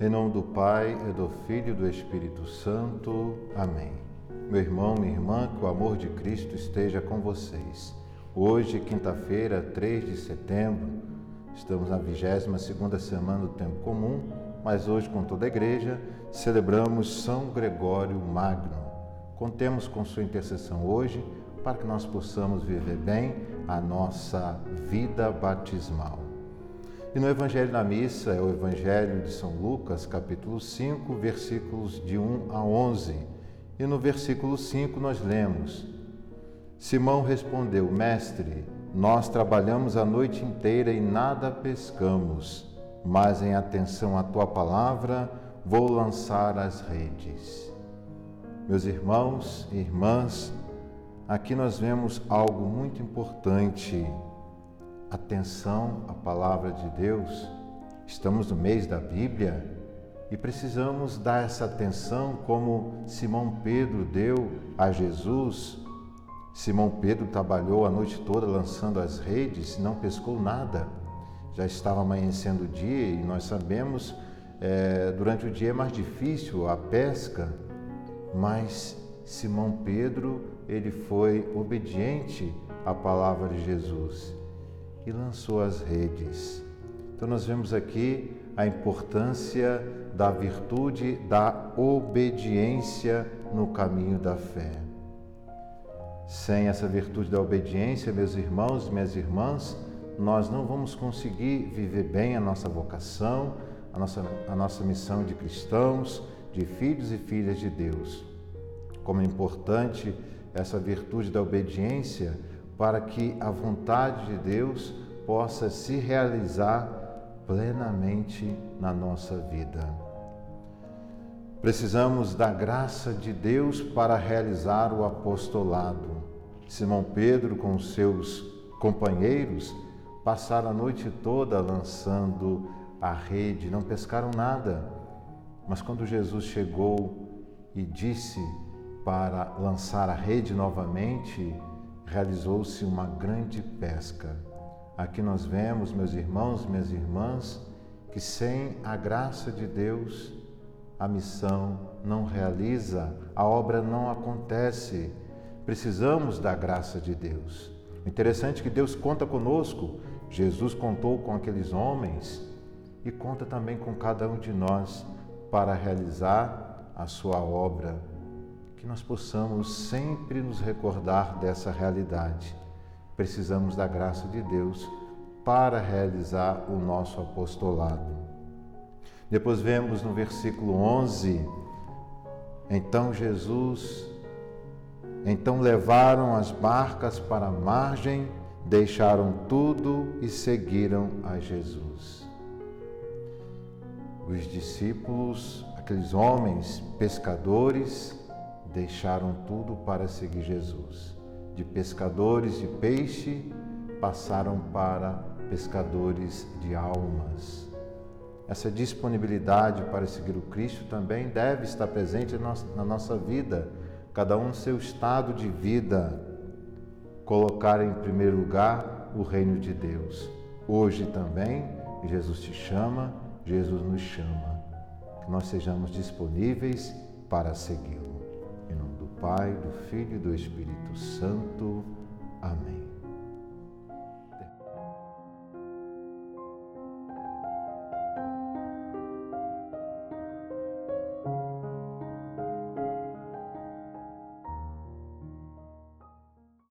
Em nome do Pai, e do Filho e do Espírito Santo. Amém. Meu irmão, minha irmã, que o amor de Cristo esteja com vocês. Hoje, quinta-feira, 3 de setembro, estamos na 22ª semana do Tempo Comum, mas hoje, com toda a igreja, celebramos São Gregório Magno. Contemos com sua intercessão hoje para que nós possamos viver bem a nossa vida batismal. E no Evangelho da Missa é o Evangelho de São Lucas, capítulo 5, versículos de 1 a 11. E no versículo 5 nós lemos: Simão respondeu: Mestre, nós trabalhamos a noite inteira e nada pescamos, mas em atenção à tua palavra vou lançar as redes. Meus irmãos e irmãs, aqui nós vemos algo muito importante atenção à palavra de Deus. Estamos no mês da Bíblia e precisamos dar essa atenção como Simão Pedro deu a Jesus. Simão Pedro trabalhou a noite toda lançando as redes e não pescou nada. Já estava amanhecendo o dia e nós sabemos é, durante o dia é mais difícil a pesca, mas Simão Pedro ele foi obediente à palavra de Jesus e lançou as redes. Então, nós vemos aqui a importância da virtude da obediência no caminho da fé. Sem essa virtude da obediência, meus irmãos minhas irmãs, nós não vamos conseguir viver bem a nossa vocação, a nossa, a nossa missão de cristãos, de filhos e filhas de Deus. Como é importante essa virtude da obediência para que a vontade de Deus possa se realizar plenamente na nossa vida. Precisamos da graça de Deus para realizar o apostolado. Simão Pedro, com seus companheiros, passaram a noite toda lançando a rede, não pescaram nada. Mas quando Jesus chegou e disse para lançar a rede novamente, realizou-se uma grande pesca. Aqui nós vemos, meus irmãos, minhas irmãs, que sem a graça de Deus, a missão não realiza, a obra não acontece. Precisamos da graça de Deus. Interessante que Deus conta conosco. Jesus contou com aqueles homens e conta também com cada um de nós para realizar a sua obra que nós possamos sempre nos recordar dessa realidade. Precisamos da graça de Deus para realizar o nosso apostolado. Depois vemos no versículo 11: Então Jesus, então levaram as barcas para a margem, deixaram tudo e seguiram a Jesus. Os discípulos, aqueles homens pescadores, deixaram tudo para seguir Jesus. De pescadores de peixe passaram para pescadores de almas. Essa disponibilidade para seguir o Cristo também deve estar presente na nossa vida, cada um no seu estado de vida, colocar em primeiro lugar o reino de Deus. Hoje também, Jesus te chama, Jesus nos chama, que nós sejamos disponíveis para segui-lo. Pai, do Filho e do Espírito Santo. Amém.